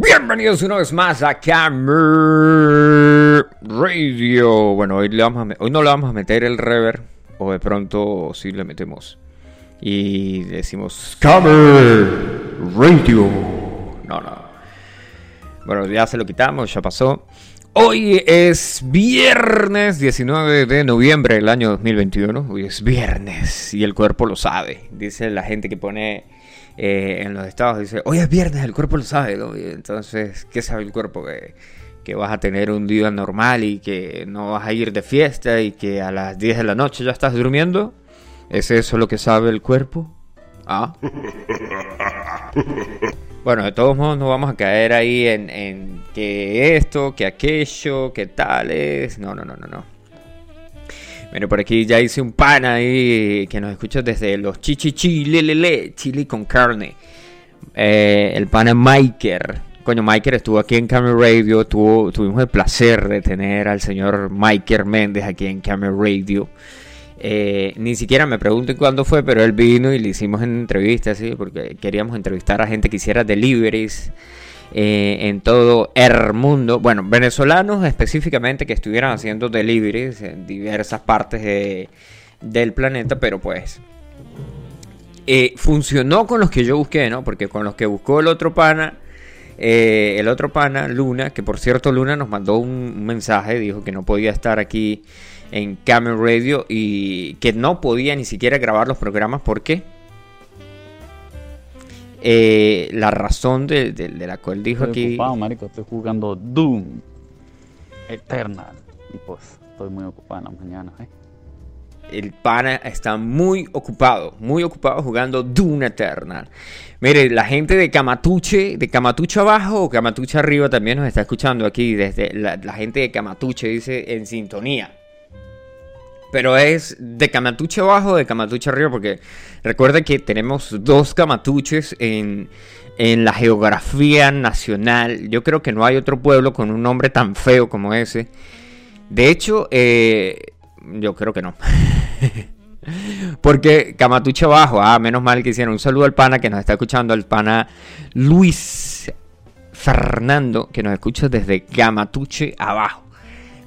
Bienvenidos una vez más a Camera Radio. Bueno, hoy, le vamos a hoy no le vamos a meter el reverb, o de pronto sí le metemos. Y decimos Camera Radio. No, no. Bueno, ya se lo quitamos, ya pasó. Hoy es viernes 19 de noviembre del año 2021. Hoy es viernes y el cuerpo lo sabe. Dice la gente que pone eh, en los estados, dice, hoy es viernes, el cuerpo lo sabe. entonces, ¿qué sabe el cuerpo? Que, que vas a tener un día normal y que no vas a ir de fiesta y que a las 10 de la noche ya estás durmiendo. ¿Es eso lo que sabe el cuerpo? Ah. Bueno, de todos modos no vamos a caer ahí en, en que esto, que aquello, que tales. No, no, no, no, no. Bueno, por aquí ya hice un pan ahí que nos escucha desde los chichichi, lelele, chili con carne. Eh, el pana Miker. Coño, Miker estuvo aquí en Camera Radio. Tuvimos el placer de tener al señor Miker Méndez aquí en Camera Radio. Eh, ni siquiera me pregunten cuándo fue, pero él vino y le hicimos en entrevistas, ¿sí? porque queríamos entrevistar a gente que hiciera deliveries eh, en todo el mundo. Bueno, venezolanos específicamente que estuvieran haciendo deliveries en diversas partes del planeta, pero pues eh, funcionó con los que yo busqué, ¿no? Porque con los que buscó el otro pana. el otro pana, Luna, que por cierto Luna nos mandó un mensaje, dijo que no podía estar aquí en Camel Radio y que no podía ni siquiera grabar los programas. ¿Por qué? Eh, la razón de, la cual dijo estoy aquí. Ocupado, marico, estoy jugando Doom Eternal. Y pues estoy muy ocupado en las mañanas, ¿eh? El pana está muy ocupado, muy ocupado jugando Doom Eternal. Mire, la gente de Camatuche, de Camatuche abajo o Camatuche arriba también nos está escuchando aquí. Desde la, la gente de Camatuche dice en sintonía. Pero es de Camatuche abajo de Camatuche arriba, porque recuerda que tenemos dos Camatuches en, la geografía nacional. Yo creo que no hay otro pueblo con un nombre tan feo como ese. De hecho, eh, yo creo que no. Porque Camatuche abajo, ah, menos mal que hicieron un saludo al pana que nos está escuchando, al pana Luis Fernando, que nos escucha desde Camatuche abajo.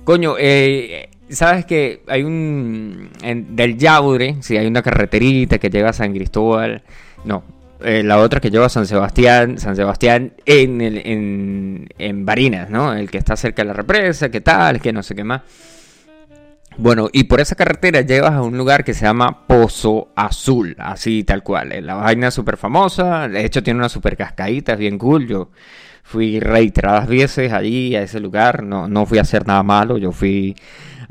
Coño, eh, sabes que hay un. del Yaure, si hay una carreterita que lleva a San Cristóbal. No, eh, la otra que lleva a San Sebastián. San Sebastián en, el, en, en Barinas, ¿no? El que está cerca de la represa, que tal, que no sé qué más. Bueno, y por esa carretera llevas a un lugar que se llama Pozo Azul, así tal cual. La vaina súper famosa, de hecho tiene una súper cascadita, es bien cool. Yo fui reiteradas veces allí, a ese lugar, no, no fui a hacer nada malo, yo fui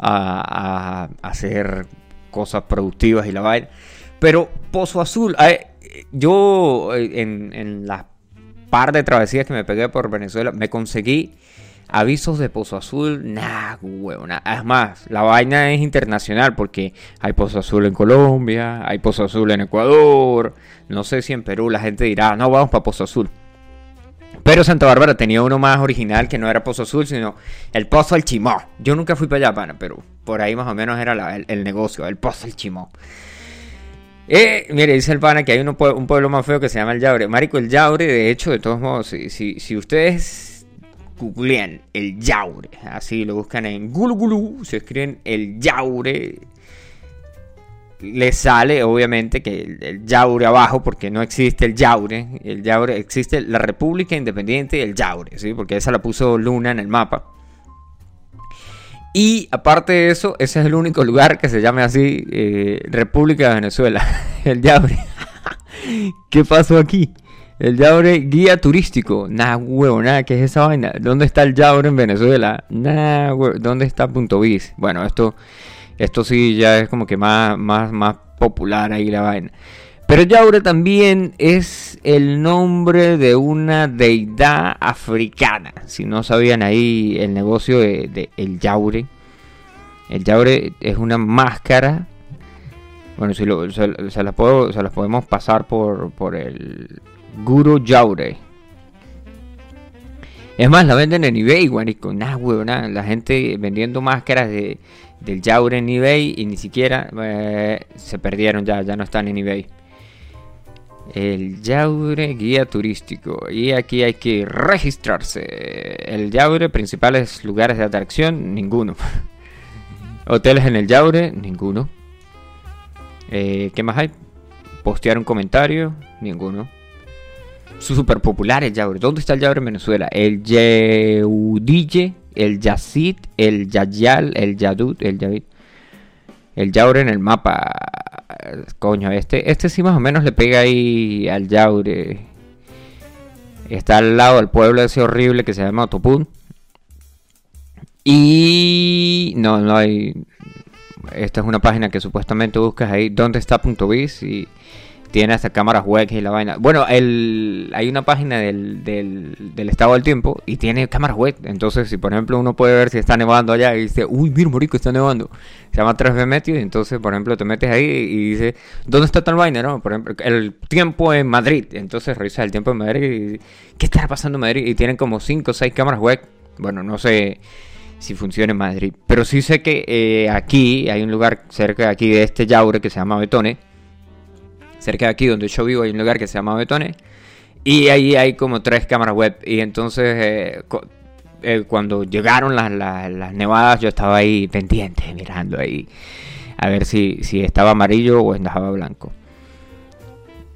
a, hacer cosas productivas y la vaina. Pero Pozo Azul, yo eh, en, en las par de travesías que me pegué por Venezuela, me conseguí avisos de Pozo Azul, nah, huevona. Es más, la vaina es internacional porque hay Pozo Azul en Colombia, hay Pozo Azul en Ecuador, no sé si en Perú la gente dirá, no, vamos para Pozo Azul. Pero Santa Bárbara tenía uno más original que no era Pozo Azul, sino el Pozo del Chimó. Yo nunca fui para allá, pana, pero por ahí más o menos era el, negocio, el Pozo del Chimó. Eh, mire, dice el pana que hay un pueblo más feo que se llama el Yaure. Marico, el Yaure, de hecho, de todos modos, si, si, ustedes googlean el Yaure, así lo buscan en Google, se escriben el Yaure, le sale obviamente que el, Yaure abajo, porque no existe el Yaure, el Yaure existe la República Independiente del Yaure, ¿sí? porque esa la puso Luna en el mapa. Y aparte de eso, ese es el único lugar que se llame así, eh, República de Venezuela, el Yaure. ¿Qué pasó aquí? El Yaure guía turístico. Nah, huevo, nada, ¿qué es esa vaina? ¿Dónde está el Yaure en Venezuela? Nah, huevo, ¿dónde está Punto Bis? Bueno, esto esto sí ya es como que más, más, más popular ahí la vaina. Pero Yaure también es el nombre de una deidad africana. Si no sabían ahí el negocio de, el Yaure. El Yaure es una máscara. Bueno, si puedo, se las podemos pasar por, por el Guru Yaure. Es más, la venden en eBay, guanico. Nah, nada. La gente vendiendo máscaras de, del Yaure en eBay y ni siquiera eh, se perdieron ya, ya no están en eBay. El Yaure guía turístico. Y aquí hay que registrarse. El Yaure, principales lugares de atracción, ninguno. Hoteles en el Yaure, ninguno. Eh, ¿Qué más hay? Postear un comentario, ninguno. Super popular el Yaure. ¿Dónde está el Yaure en Venezuela? El Yeudille, el Yacid, el Yayal, el Yadut, el Yavid. El Yaure en el mapa. Coño, este, este sí más o menos le pega ahí al Yaure. Está al lado del pueblo ese horrible que se llama Otopun. Y no, no hay. Esta es una página que supuestamente buscas ahí. ¿Dónde está .biz? Y tiene hasta cámaras web y la vaina. Bueno, el, hay una página del, del, estado del tiempo y tiene cámaras web. Entonces, si por ejemplo uno puede ver si está nevando allá y dice, uy, mira, morico, está nevando. Se llama 3B Meteo y entonces, por ejemplo, te metes ahí y dice, ¿dónde está tal vaina? No, por ejemplo, el tiempo en Madrid. Entonces revisas el tiempo en Madrid y ¿qué está pasando en Madrid? Y tienen como 5 o 6 cámaras web. Bueno, no sé si funciona en Madrid. Pero sí sé que eh, aquí hay un lugar cerca de aquí de este Yaure que se llama Betone cerca de aquí donde yo vivo hay un lugar que se llama Betone. Y ahí hay como tres cámaras web. Y entonces eh, eh, cuando llegaron las, las, nevadas yo estaba ahí pendiente, mirando ahí. A ver si, si estaba amarillo o estaba blanco.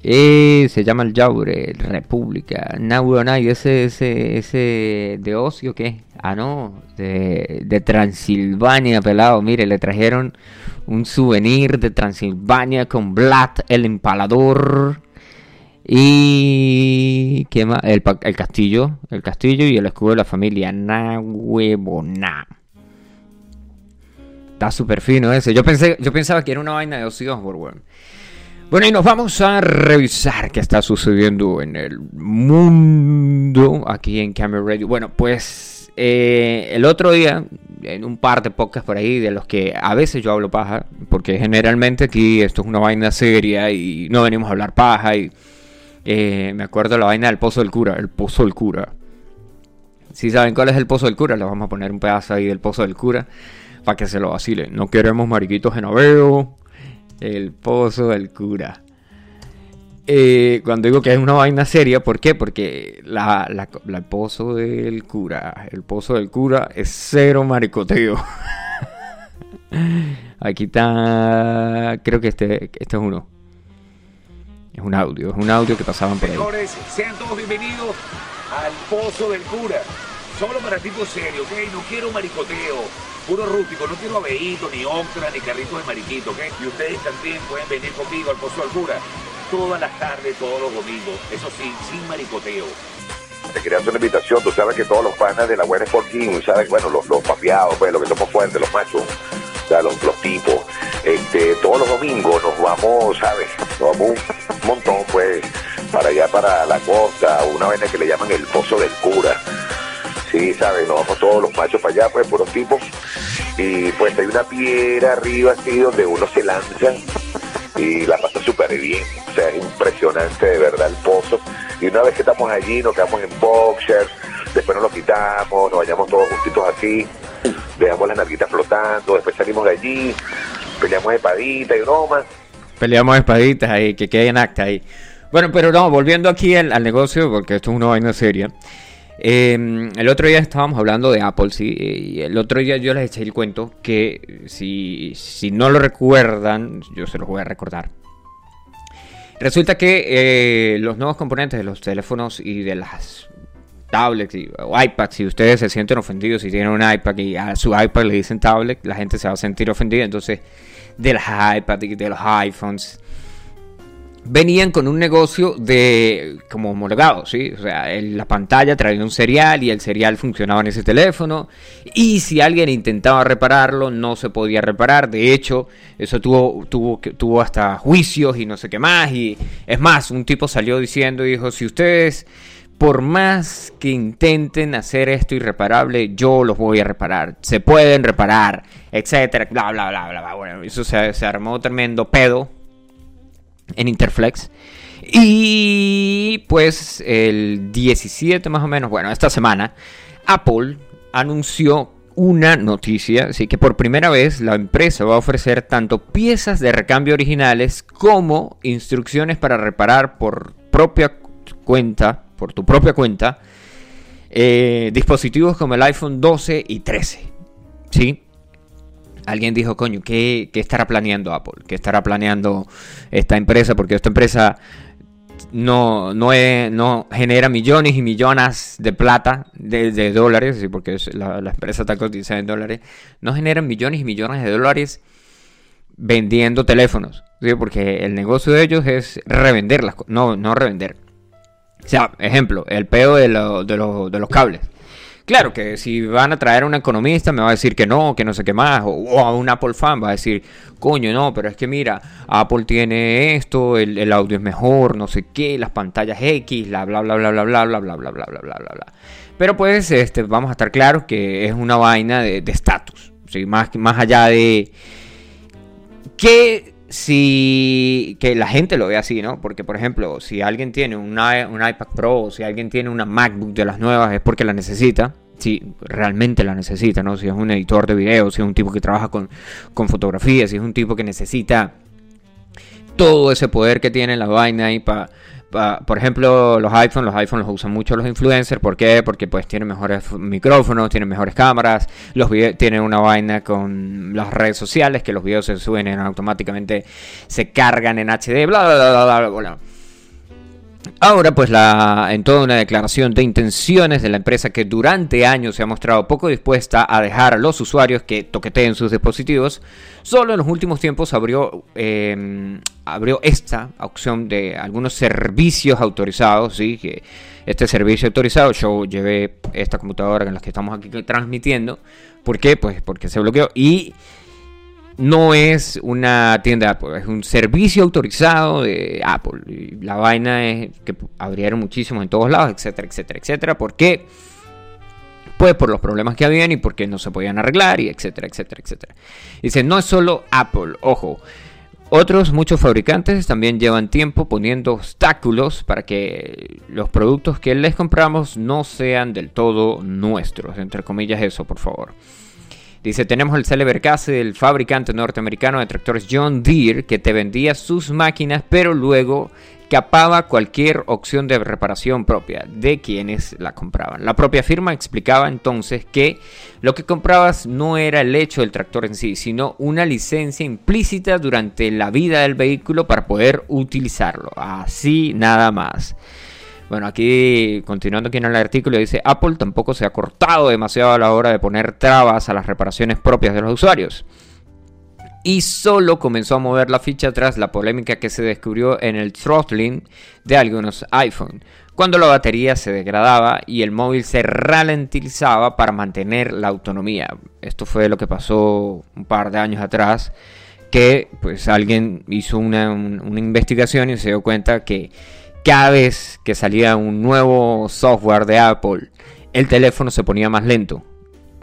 Y se llama el Yaure, República. Nauronay, ese, ese, ese de ocio, ¿qué? Ah, no, de, Transilvania, pelado. Mire, le trajeron un souvenir de Transilvania con Vlad el empalador y ¿qué más? El, castillo, el castillo y el escudo de la familia Nahuebona. Está súper fino ese. Yo pensé, yo pensaba que era una vaina de Ozzy Osbourne. Bueno, y nos vamos a revisar qué está sucediendo en el mundo aquí en Camera Radio. Bueno, pues eh, el otro día en un par de podcasts por ahí de los que a veces yo hablo paja, porque generalmente aquí esto es una vaina seria y no venimos a hablar paja. Y eh, me acuerdo de la vaina del pozo del cura, el pozo del cura. Si saben cuál es el pozo del cura, les vamos a poner un pedazo ahí del pozo del cura para que se lo vacilen. No queremos mariquitos en aveo. El pozo del cura. Eh, cuando digo que es una vaina seria, ¿por qué? Porque la, el pozo del cura, el pozo del cura es cero maricoteo. Aquí está, creo que este, este es uno. Es un audio, es un audio que pasaban por ahí. Señores, sean todos bienvenidos al pozo del cura. Solo para tipos serios, ¿ok? No quiero maricoteo, puro rústico, no quiero abeíto, ni ocra, ni carritos de mariquito, ¿ok? Y ustedes también pueden venir conmigo al pozo del cura todas las tardes, todos los domingos. Eso sí, sin maricoteo. Te quería hacer una invitación, tú sabes que todos los panas de la buena Sport King, sabes, bueno, los, los pues, los que somos fuertes, los machos, o sea, los, tipos, este, todos los domingos nos vamos, ¿sabes? Vamos un montón, pues, para allá, para la costa, una vaina que le llaman el Pozo del Cura. Sí, ¿sabes? Nos vamos todos los machos para allá, pues, puros tipos. Y pues hay una piedra arriba, así, donde uno se lanza y la pasa súper bien. O sea, es impresionante de verdad el pozo. Y una vez que estamos allí, nos quedamos en boxers, después nos lo quitamos, nos vayamos todos juntitos así, dejamos las narguitas flotando, después salimos de allí, peleamos espadita y bromas. Peleamos espaditas ahí, que queden acta ahí. Bueno, pero no, volviendo aquí al, al negocio, porque esto es una vaina seria. Em, el otro día estábamos hablando de Apple, sí, y el otro día yo les eché el cuento que si, si no lo recuerdan, yo se los voy a recordar. Resulta que eh, los nuevos componentes de los teléfonos y de las tablets y, o iPads, si ustedes se sienten ofendidos, si tienen un iPad y a su iPad le dicen tablet, la gente se va a sentir ofendida. Entonces, de las iPads y de los iPhones venían con un negocio de como homologado, ¿sí? O sea, en la pantalla traía un serial y el serial funcionaba en ese teléfono y si alguien intentaba repararlo no se podía reparar. De hecho, eso tuvo tuvo hasta juicios y no sé qué más y es más, un tipo salió diciendo y dijo, "Si ustedes por más que intenten hacer esto irreparable, yo los voy a reparar. Se pueden reparar, etcétera, bla bla bla bla. Bueno, eso se, se armó tremendo pedo en Interflex. Y pues el 17 más o menos, bueno, esta semana, Apple anunció una noticia, así que por primera vez la empresa va a ofrecer tanto piezas de recambio originales como instrucciones para reparar por propia cuenta, por tu propia cuenta, eh, dispositivos como el iPhone 12 y 13. ¿Sí? Alguien dijo, coño, ¿qué, ¿qué, estará planeando Apple? ¿Qué estará planeando esta empresa? Porque esta empresa no, no, no genera millones y millones de plata, de, dólares, porque la, empresa está cotizada en dólares, no generan millones y millones de dólares vendiendo teléfonos, porque el negocio de ellos es revenderlas, no, no revender. O sea, ejemplo, el peo de, de, de los cables. Claro que si van a traer a un economista me va a decir que no, que no sé qué más, o, a un Apple fan va a decir, coño, no, pero es que mira, Apple tiene esto, el, audio es mejor, no sé qué, las pantallas X, bla bla bla bla bla bla bla bla bla bla bla bla bla Pero pues este, vamos a estar claros que es una vaina de estatus, más, más allá de que si que la gente lo ve así, ¿no? Porque, por ejemplo, si alguien tiene un iPad Pro si alguien tiene una MacBook de las nuevas es porque la necesita. Si realmente la necesita, ¿no? Si es un editor de video, si es un tipo que trabaja con, con fotografía, si es un tipo que necesita todo ese poder que tiene la vaina ahí para por ejemplo, los iPhones, los iPhones los usan mucho los influencers. ¿Por qué? Porque pues tienen mejores micrófonos, tienen mejores cámaras, los tienen una vaina con las redes sociales, que los videos se suben automáticamente, se cargan en HD, bla, bla, bla, bla, bla. bla. Ahora, pues la, en toda una declaración de intenciones de la empresa que durante años se ha mostrado poco dispuesta a dejar a los usuarios que toqueteen sus dispositivos, solo en los últimos tiempos abrió, em, abrió esta opción de algunos servicios autorizados, ¿sí? que este servicio autorizado, yo llevé esta computadora en la que estamos aquí transmitiendo, ¿por qué? Pues porque se bloqueó y no es una tienda de Apple, es un servicio autorizado de Apple. Y la vaina es que abrieron muchísimos en todos lados, etcétera, etcétera, etcétera. ¿Por qué? Pues por los problemas que habían y porque no se podían arreglar y etcétera, etcétera, etcétera. Dice, no es solo Apple, ojo. Otros muchos fabricantes también llevan tiempo poniendo obstáculos para que los productos que les compramos no sean del todo nuestros. Entre comillas eso, por favor. Dice, tenemos el célebre caso del fabricante norteamericano de tractores John Deere que te vendía sus máquinas, pero luego capaba cualquier opción de reparación propia de quienes la compraban. La propia firma explicaba entonces que lo que comprabas no era el hecho del tractor en sí, sino una licencia implícita durante la vida del vehículo para poder utilizarlo. Así nada más. Bueno, aquí continuando aquí en el artículo dice, Apple tampoco se ha cortado demasiado a la hora de poner trabas a las reparaciones propias de los usuarios. Y solo comenzó a mover la ficha tras la polémica que se descubrió en el throttling de algunos iPhone, cuando la batería se degradaba y el móvil se ralentizaba para mantener la autonomía. Esto fue lo que pasó un par de años atrás, que pues alguien hizo una, una investigación y se dio cuenta que cada vez que salía un nuevo software de Apple, el teléfono se ponía más lento.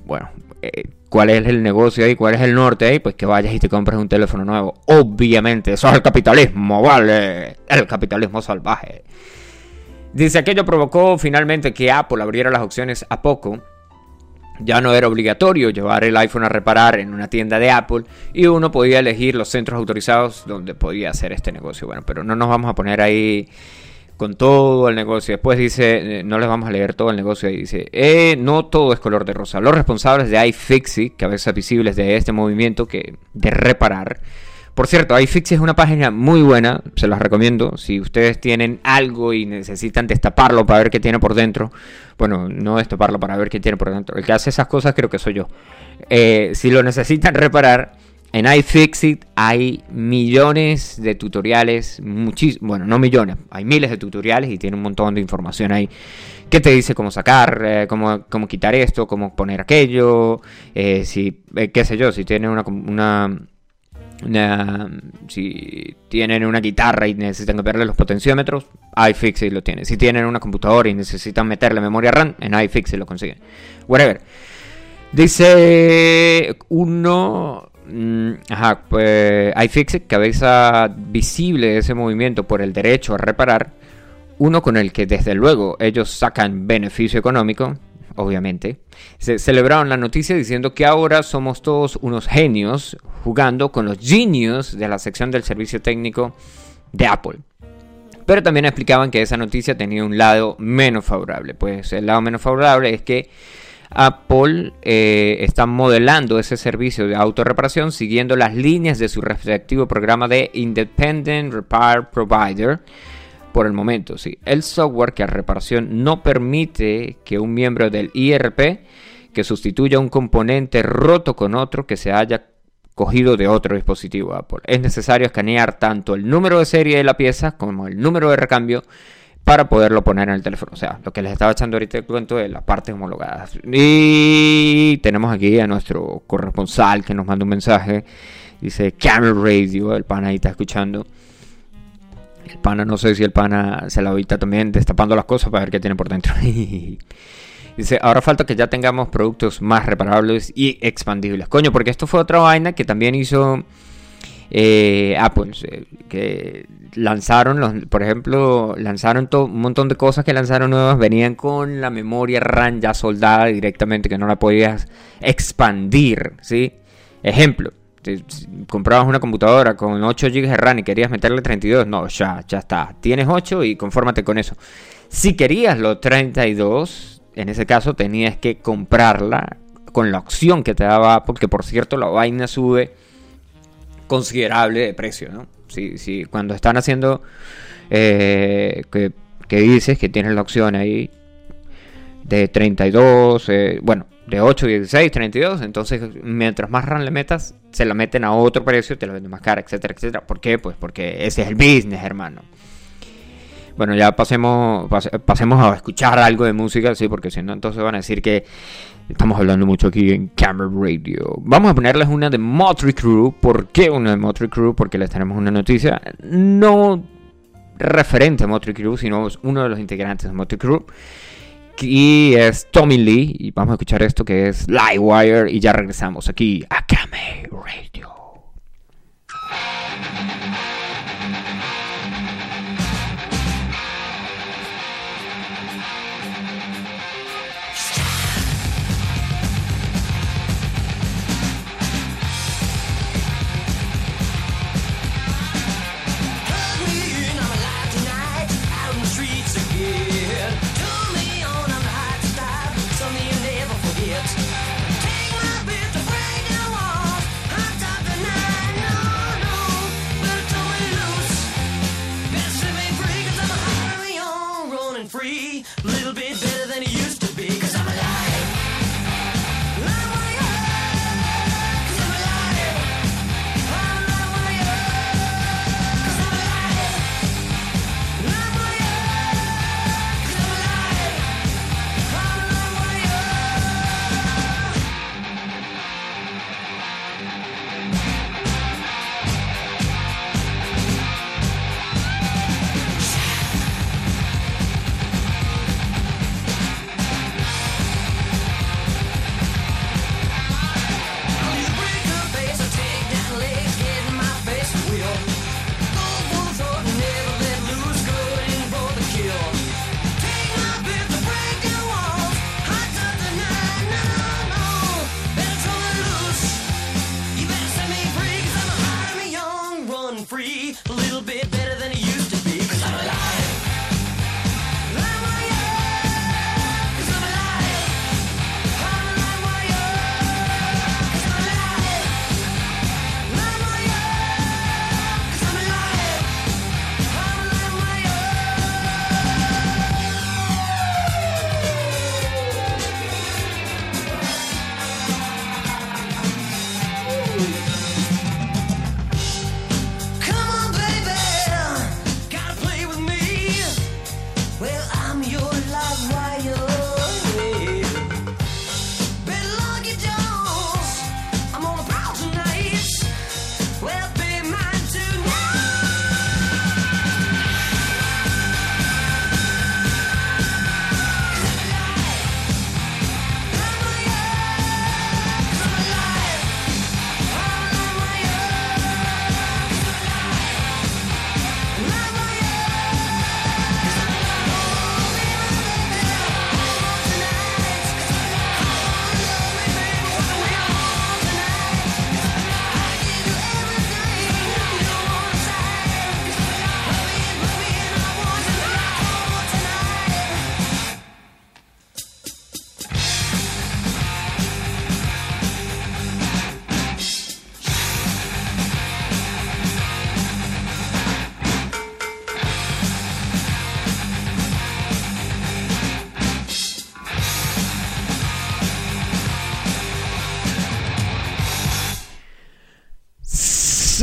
Bueno, eh, ¿cuál es el negocio ahí? ¿Cuál es el norte ahí? Pues que vayas y te compres un teléfono nuevo. Obviamente, eso es el capitalismo, ¿vale? El capitalismo salvaje. Dice, aquello provocó finalmente que Apple abriera las opciones a poco. Ya no era obligatorio llevar el iPhone a reparar en una tienda de Apple y uno podía elegir los centros autorizados donde podía hacer este negocio. Bueno, pero no nos vamos a poner ahí con todo el negocio. Después dice, eh, no les vamos a leer todo el negocio, y dice, eh, no todo es color de rosa. Los responsables de iFixit, que a veces visibles de este movimiento que de reparar. Por cierto, iFixit es una página muy buena, se las recomiendo. Si ustedes tienen algo y necesitan destaparlo para ver qué tiene por dentro, bueno, no destaparlo para ver qué tiene por dentro. El que hace esas cosas creo que soy yo. Eh, si lo necesitan reparar, en iFixit hay millones de tutoriales, muchísimos, bueno, no millones, hay miles de tutoriales y tiene un montón de información ahí que te dice cómo sacar, eh, cómo, cómo, quitar esto, cómo poner aquello, eh, si, eh, qué sé yo, si tienen una, una, si tienen una guitarra y necesitan cambiarle los potenciómetros, iFixit lo tiene. Si tienen una computadora y necesitan meterle memoria RAM, en iFixit lo consiguen. Whatever. Dice uno ajá, pues iFixit, cabeza visible de ese movimiento por el derecho a reparar, uno con el que desde luego ellos sacan beneficio económico, obviamente, se celebraron la noticia diciendo que ahora somos todos unos genios jugando con los genios de la sección del servicio técnico de Apple. Pero también explicaban que esa noticia tenía un lado menos favorable. Pues el lado menos favorable es que Apple eh, está modelando ese servicio de autorreparación siguiendo las líneas de su respectivo programa de Independent Repair Provider. Por el momento, sí. El software que a reparación no permite que un miembro del IRP que sustituya un componente roto con otro que se haya cogido de otro dispositivo Apple. Es necesario escanear tanto el número de serie de la pieza como el número de recambio para poderlo poner en el teléfono. O sea, lo que les estaba echando ahorita el cuento de las partes homologadas. Y tenemos aquí a nuestro corresponsal que nos manda un mensaje. Dice Camel Radio, el pana ahí está escuchando. El pana, no sé si el pana se la ahorita también destapando las cosas para ver qué tiene por dentro. Dice, ahora falta que ya tengamos productos más reparables y expandibles. Coño, porque esto fue otra vaina que también hizo eh, Apple. Eh, que lanzaron, los, por ejemplo, lanzaron un montón de cosas que lanzaron nuevas. Venían con la memoria RAM ya soldada directamente, que no la podías expandir. ¿sí? Ejemplo. comprabas una computadora con 8 GB de RAM y querías meterle 32, no, ya, ya está. Tienes 8 y confórmate con eso. Si querías los 32, en ese caso tenías que comprarla con la opción que te daba porque por cierto la vaina sube considerable de precio, ¿no? Si, cuando están haciendo eh, que, dices que tienes la opción ahí de 32, eh, bueno, de 8, 16, 32, entonces mientras más RAM le metas, se la meten a otro precio, te la venden más cara, etcétera, etcétera. ¿Por qué? Pues porque ese es el business, hermano. Bueno, ya pasemos, pasemos a escuchar algo de música, sí, porque si no, entonces van a decir que estamos hablando mucho aquí en Camera Radio. Vamos a ponerles una de Motley Crew. ¿Por qué una de Motley Crew? Porque les tenemos una noticia no referente a Motley Crew, sino uno de los integrantes de Motley Crew. Y es Tommy Lee. Y vamos a escuchar esto que es Livewire. Y ya regresamos aquí a Camera Radio.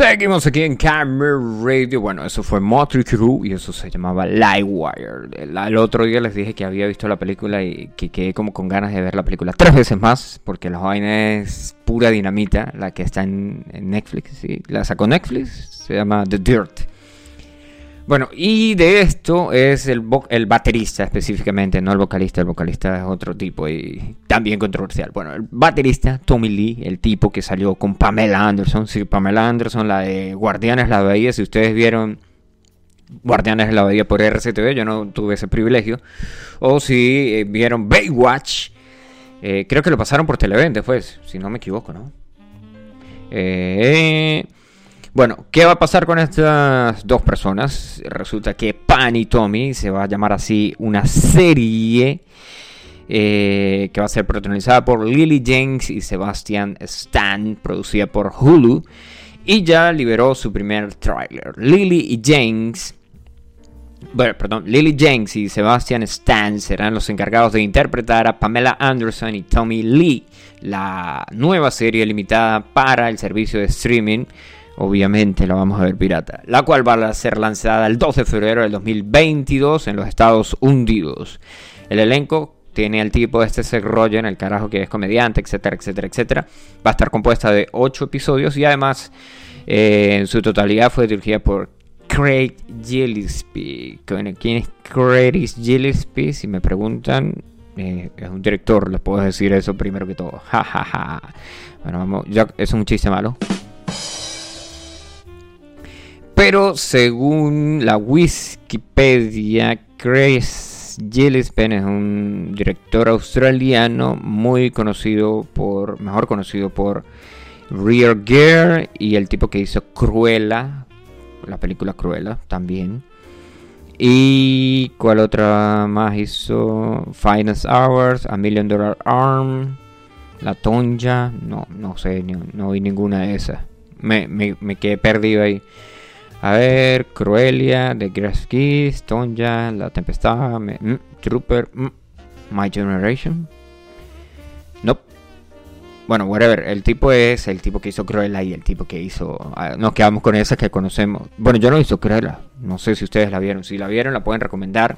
Seguimos aquí en Camera Radio. Bueno, eso fue Motley Crue y eso se llamaba Livewire. El, el, otro día les dije que había visto la película y que quedé como con ganas de ver la película tres veces más porque la vaina es pura dinamita, la que está en, en Netflix. ¿sí? La sacó Netflix, se llama The Dirt. Bueno, y de esto es el, el, baterista específicamente, no el vocalista, el vocalista es otro tipo y también controversial. Bueno, el baterista Tommy Lee, el tipo que salió con Pamela Anderson, sí, Pamela Anderson, la de Guardianes la Bahía, si ustedes vieron Guardianes de la Bahía por RCTV, yo no tuve ese privilegio, o si eh, vieron Baywatch, eh, creo que lo pasaron por Televen después, si no me equivoco, ¿no? Eh... Bueno, ¿qué va a pasar con estas dos personas? Resulta que Pan y Tommy se va a llamar así una serie eh, que va a ser protagonizada por Lily James y Sebastian Stan, producida por Hulu, y ya liberó su primer tráiler. Lily y James, bueno, perdón, Lily James y Sebastian Stan serán los encargados de interpretar a Pamela Anderson y Tommy Lee, la nueva serie limitada para el servicio de streaming obviamente la vamos a ver pirata, la cual va a ser lanzada el 2 de febrero del 2022 en los Estados Unidos. El elenco tiene al tipo de este Seth Rogen, el carajo que es comediante, etcétera, etcétera, etcétera. Va a estar compuesta de 8 episodios y además eh, en su totalidad fue dirigida por Craig Gillespie. ¿Quién es Craig Gillespie? Si me preguntan, eh, es un director, les puedo decir eso primero que todo. Ja, ja, ja. Bueno, vamos, ya es un chiste malo. Pero según la Wikipedia, Chris Gillespie es un director australiano muy conocido por, mejor conocido por Rear Gear y el tipo que hizo Cruella, la película Cruella también. Y cuál otra más hizo Finest Hours, A Million Dollar Arm, La Tonja, no, no sé, no, vi ninguna de esas. Me quedé perdido ahí. A ver, Cruelia, The Grass Kiss, Tonja, La Tempestad, me, mm, Trooper, mm, My Generation. Nope. Bueno, whatever. El tipo es el tipo que hizo Cruella y el tipo que hizo. Uh, nos quedamos con esa que conocemos. Bueno, yo no hizo Cruella. No sé si ustedes la vieron. Si la vieron, la pueden recomendar.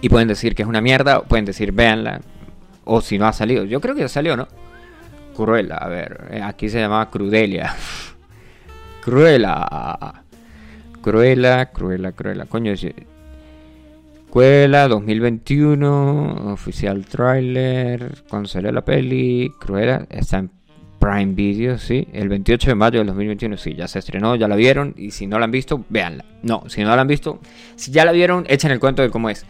Y pueden decir que es una mierda. O pueden decir, véanla. O si no ha salido. Yo creo que ya salió, ¿no? Cruella. A ver. Eh, aquí se llamaba Crudelia. Cruela. Cruela, Cruela, Cruela. Coño, Cruela 2021, oficial trailer, cuando la peli, Cruela, está en Prime Video, sí, el 28 de mayo del 2021, sí, ya se estrenó, ya la vieron, y si no la han visto, véanla. No, si no la han visto, si ya la vieron, echen el cuento de cómo es.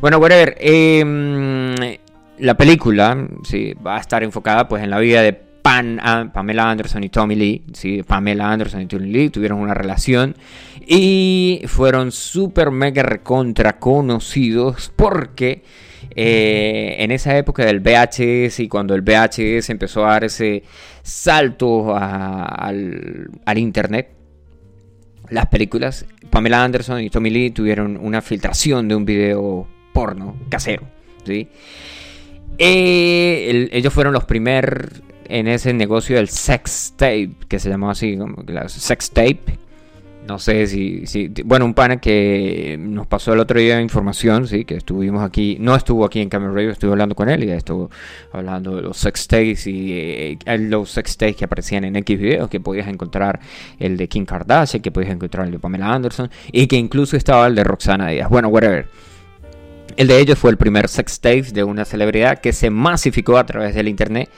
Bueno, whatever, eh, la película, sí, va a estar enfocada pues en la vida de Pan, Pamela Anderson y Tommy Lee, ¿sí? Pamela Anderson y Tommy Lee tuvieron una relación y fueron súper mega recontra conocidos porque eh, en esa época del VHS y cuando el VHS empezó a dar ese salto al, al internet, las películas, Pamela Anderson y Tommy Lee tuvieron una filtración de un video porno casero, ¿sí? Eh, el, ellos fueron los primeros en ese negocio del sex tape, que se llamaba así, como la sex tape. No sé si, bueno, un pana que nos pasó el otro día información, sí, que estuvimos aquí, no estuvo aquí en Camera Radio, estuve hablando con él y estuvo hablando de los sex tapes y eh, los sex tapes que aparecían en X videos, que podías encontrar el de Kim Kardashian, que podías encontrar el de Pamela Anderson y que incluso estaba el de Roxana Díaz. Bueno, whatever. El de ellos fue el primer sex tape de una celebridad que se masificó a través del internet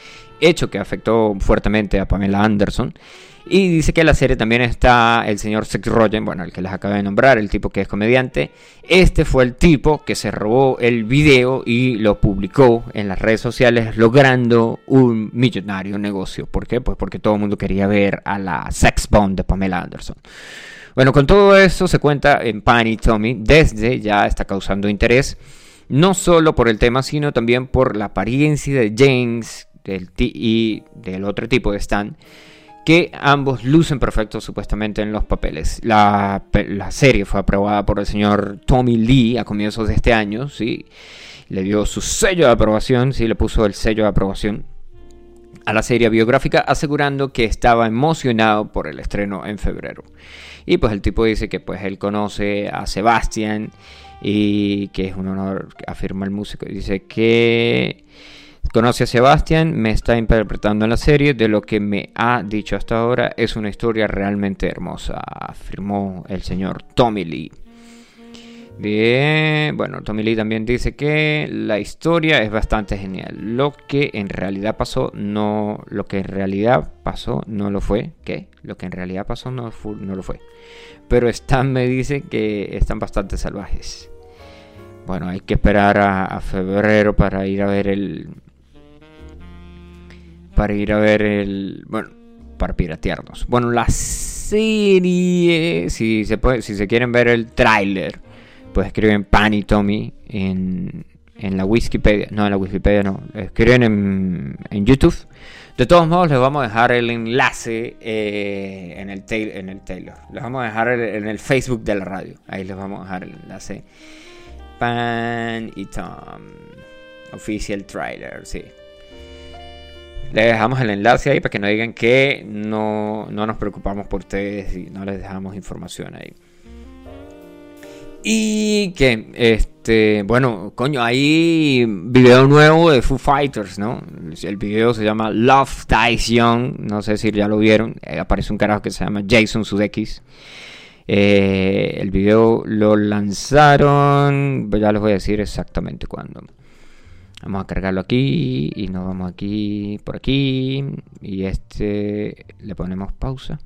hecho que afectó fuertemente a Pamela Anderson. Y dice que en la serie también está el señor Seth Rogen, bueno, el que les acabo de nombrar, el tipo que es comediante. Este fue el tipo que se robó el video y lo publicó en las redes sociales, logrando un millonario negocio. ¿Por qué? Pues porque todo el mundo quería ver a la sex bomb de Pamela Anderson. Bueno, con todo eso se cuenta en Pan y Tommy, desde ya está causando interés, no solo por el tema, sino también por la apariencia de James, y del otro tipo de Stan, que ambos lucen perfectos supuestamente en los papeles. La, la, serie fue aprobada por el señor Tommy Lee a comienzos de este año, ¿sí? le dio su sello de aprobación, ¿sí? le puso el sello de aprobación. a la serie biográfica asegurando que estaba emocionado por el estreno en febrero. Y pues el tipo dice que pues él conoce a Sebastián y que es un honor, afirma el músico. Dice que conoce a Sebastián, me está interpretando en la serie, de lo que me ha dicho hasta ahora es una historia realmente hermosa, afirmó el señor Tommy Lee. Bien, bueno, Tommy Lee también dice que la historia es bastante genial. Lo que en realidad pasó no, lo que en realidad pasó no lo fue. ¿Qué? Lo que en realidad pasó no, no lo fue. Pero Stan me dice que están bastante salvajes. Bueno, hay que esperar a, febrero para ir a ver el, para ir a ver el, bueno, para piratearnos. Bueno, la serie, si se puede, si se quieren ver el tráiler pues escriben Pan y Tommy en, en la Wikipedia. No, en la Wikipedia no. Escriben en, en YouTube. De todos modos, les vamos a dejar el enlace eh, en, el en el Taylor. Les vamos a dejar en el Facebook de la radio. Ahí les vamos a dejar el enlace. Pan y Tom. Official trailer, sí. Les dejamos el enlace ahí para que no digan que no, no nos preocupamos por ustedes y no les dejamos información ahí. Y que, este, bueno, coño, hay video nuevo de Foo Fighters, ¿no? El video se llama Love Dies Young, no sé si ya lo vieron, eh, aparece un carajo que se llama Jason Sudeikis. Eh, el video lo lanzaron, ya les voy a decir exactamente cuándo. Vamos a cargarlo aquí y nos vamos aquí, por aquí. Y este le ponemos pausa.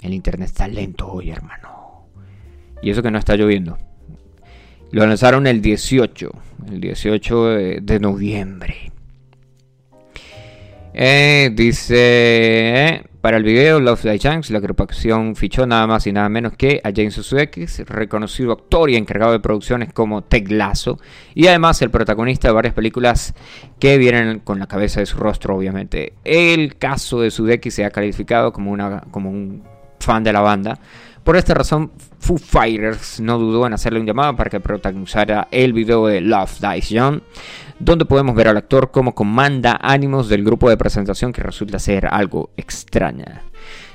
El internet está lento hoy, hermano. Y eso que no está lloviendo. Lo lanzaron el 18, el 18 de, noviembre. Eh, dice, eh, para el video Love the Chance, la agrupación fichó nada más y nada menos que a James Sudeikis, reconocido actor y encargado de producciones como Teglazo, y además el protagonista de varias películas que vienen con la cabeza de su rostro, obviamente. El caso de Sudeikis se ha calificado como, una, como un fan de la banda. Por esta razón, Foo Fighters no dudó en hacerle un llamado para que protagonizara el video de Love Dies Young, donde podemos ver al actor como comanda ánimos del grupo de presentación que resulta ser algo extraña.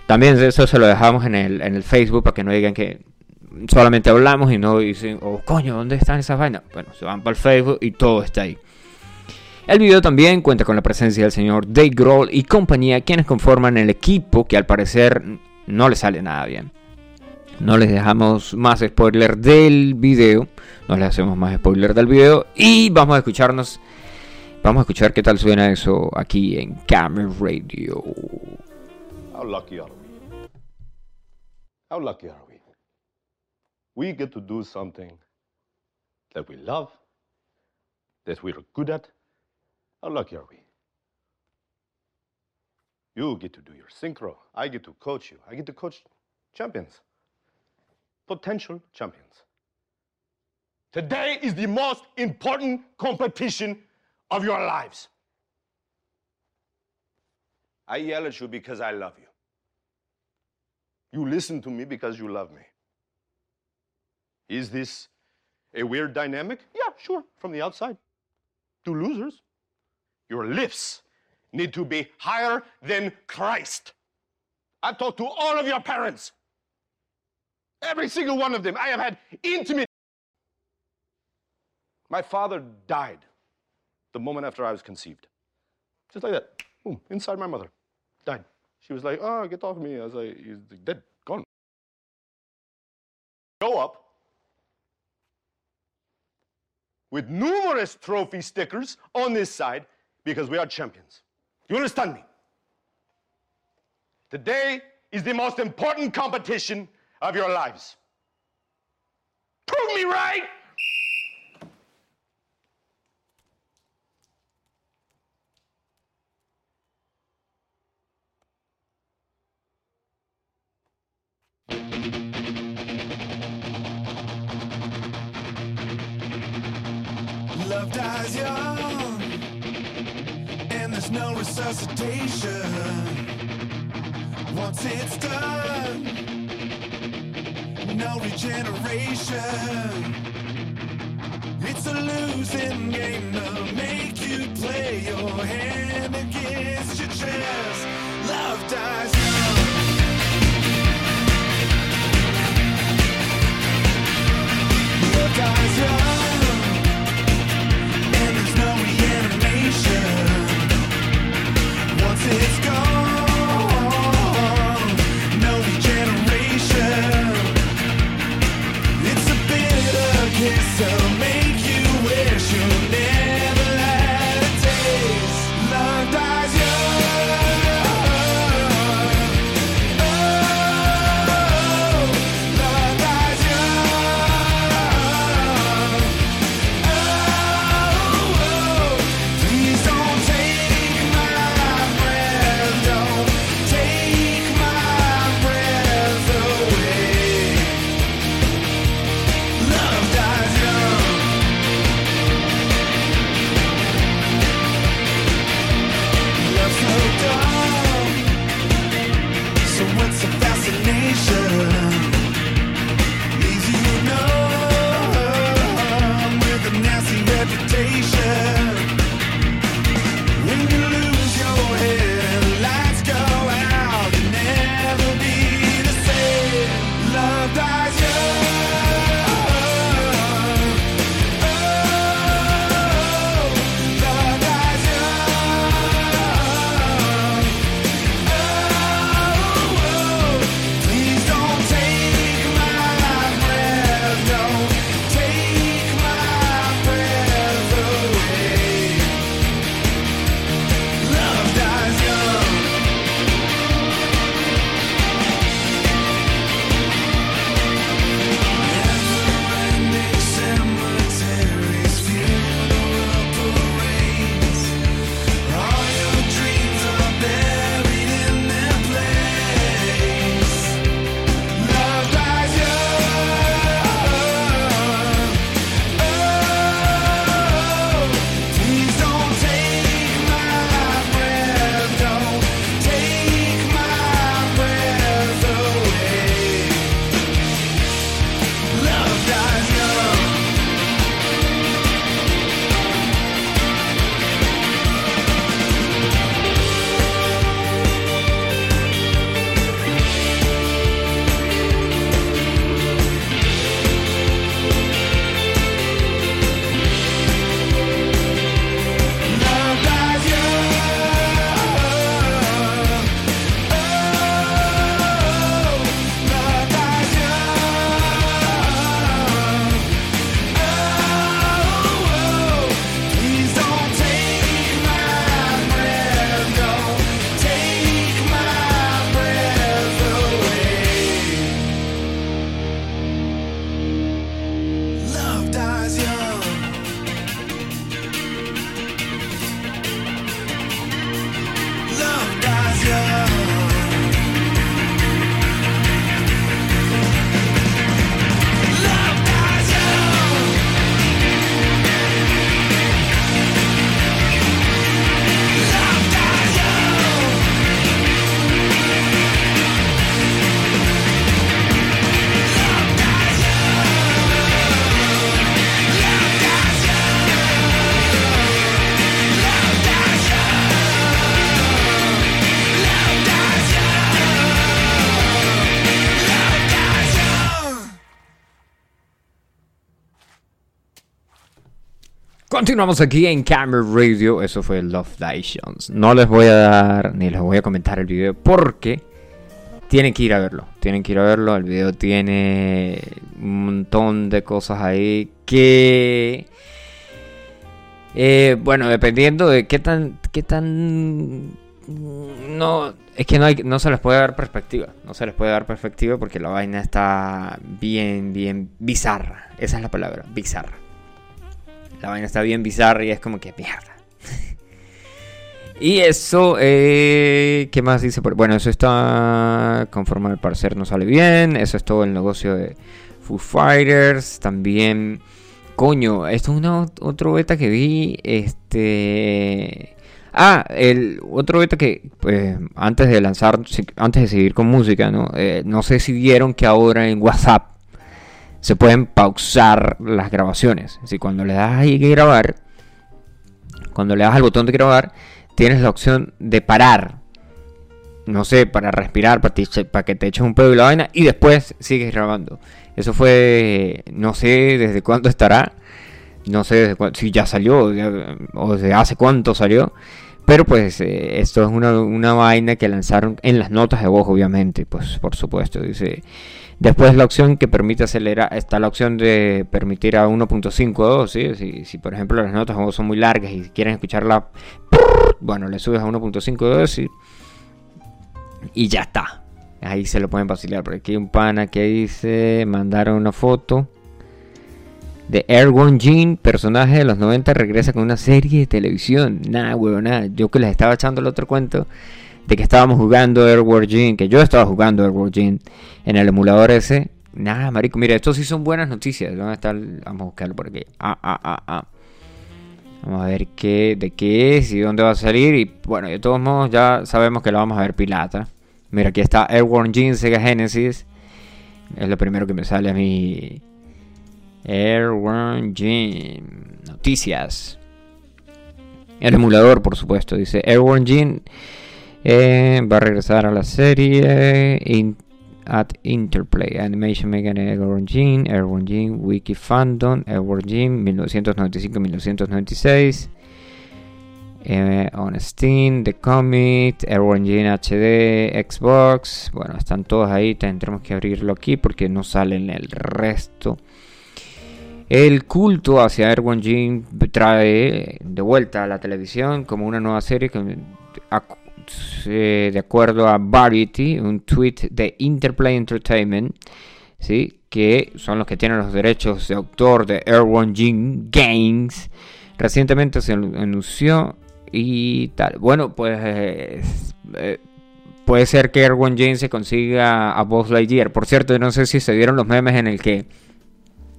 También eso se lo dejamos en el, en el Facebook para que no digan que solamente hablamos y no dicen, oh coño, ¿dónde están esas vainas? Bueno, se van para el Facebook y todo está ahí. El video también cuenta con la presencia del señor Dave Grohl y compañía, quienes conforman el equipo que al parecer no le sale nada bien. No les dejamos más spoiler del video. No les hacemos más spoiler del video. Y vamos a escucharnos. Vamos a escuchar qué tal suena eso aquí en Camera Radio. How lucky are we? How lucky are we? We get to do something that we love, that we're good at. How lucky are we? You get to do your synchro. I get to coach you. I get to coach champions, potential champions. Today is the most important competition of your lives. I yell at you because I love you. You listen to me because you love me. Is this a weird dynamic? Yeah, sure, from the outside. Two losers. Your lips need to be higher than Christ. I've talked to all of your parents. Every single one of them. I have had intimate. My father died the moment after I was conceived. Just like that. Boom, inside my mother. Died. She was like, oh, get off me. I was like, he's dead, gone. Go up with numerous trophy stickers on this side because we are champions. You understand me? Today is the most important competition of your lives. Prove me right! Love dies young, and there's no resuscitation once it's done no regeneration. It's a losing game to make you play your hand against your chest. Love dies young. Love dies young. And there's no reanimation. Once it's Continuamos aquí en Camera Radio. Eso fue Love Ditions. No les voy a dar ni les voy a comentar el video porque tienen que ir a verlo. Tienen que ir a verlo. El video tiene un montón de cosas ahí que. eh, bueno, dependiendo de qué tan. qué tan. No. Es que no, hay, no se les puede dar perspectiva. No se les puede dar perspectiva porque la vaina está bien, bien bizarra. Esa es la palabra, bizarra. La vaina está bien bizarra y es como que mierda. y eso, eh, ¿qué más dice? Bueno, eso está conforme al parecer no sale bien. Eso es todo el negocio de Foo Fighters. También, coño, esto es una, otro beta que vi. Este. Ah, el otro beta que pues, antes de lanzar, antes de seguir con música, ¿no? Eh, no sé si vieron que ahora en WhatsApp se pueden pausar las grabaciones. Si cuando le das ahí grabar, cuando le das al botón de grabar, tienes la opción de parar. No sé, para respirar, para, te- para que te eches un pedo y la vaina, y después sigues grabando. Eso fue, no sé desde cuándo estará, no sé desde cuándo, si ya salió o desde hace cuánto salió. Pero pues eh, esto es una, una vaina que lanzaron en las notas de voz, obviamente, pues por supuesto. Dice, después la opción que permite acelerar, está la opción de permitir a 1.52, ¿sí? si, si por ejemplo las notas son muy largas y quieren escucharla, bueno, le subes a 1.52 y, y ya está. Ahí se lo pueden vacilar. Por aquí hay un pana que dice, mandaron una foto de Erwin Jean, personaje de los 90, regresa con una serie de televisión. Nada, huevo, nada. Yo que les estaba echando el otro cuento de que estábamos jugando Airward Jean, que yo estaba jugando Airward Jean en el emulador ese. Nada, marico, mira, estos sí son buenas noticias. ¿Dónde está el- Vamos a buscarlo por aquí. Ah, ah, ah, ah. Vamos a ver qué, de qué es y dónde va a salir. Y bueno, de todos modos ya sabemos que lo vamos a ver pirata. Mira, aquí está Airborne Jean Sega Genesis. Es lo primero que me sale a mí. Airborne Jean. Noticias. El emulador, por supuesto. Dice Airborne Jean eh, va a regresar a la serie in- at Interplay. Animation Mega Airborne Jean. Airborne Jean. Wiki Fandom. Airborne Jean 1995-1996. Eh, on Steam, The Comic, Airborne Jean HD, Xbox. Bueno, están todos ahí. Tendremos que abrirlo aquí porque no salen el resto. El culto hacia Airborne Jean trae de vuelta a la televisión como una nueva serie que, eh, de acuerdo a Variety, un tweet de Interplay Entertainment, ¿sí? que son los que tienen los derechos de autor de Airborne Jean Games. Recientemente se anu- anunció y tal. Bueno, pues eh, eh, puede ser que Airborne Jean se consiga a Buzz Lightyear. Por cierto, no sé si se vieron los memes en el que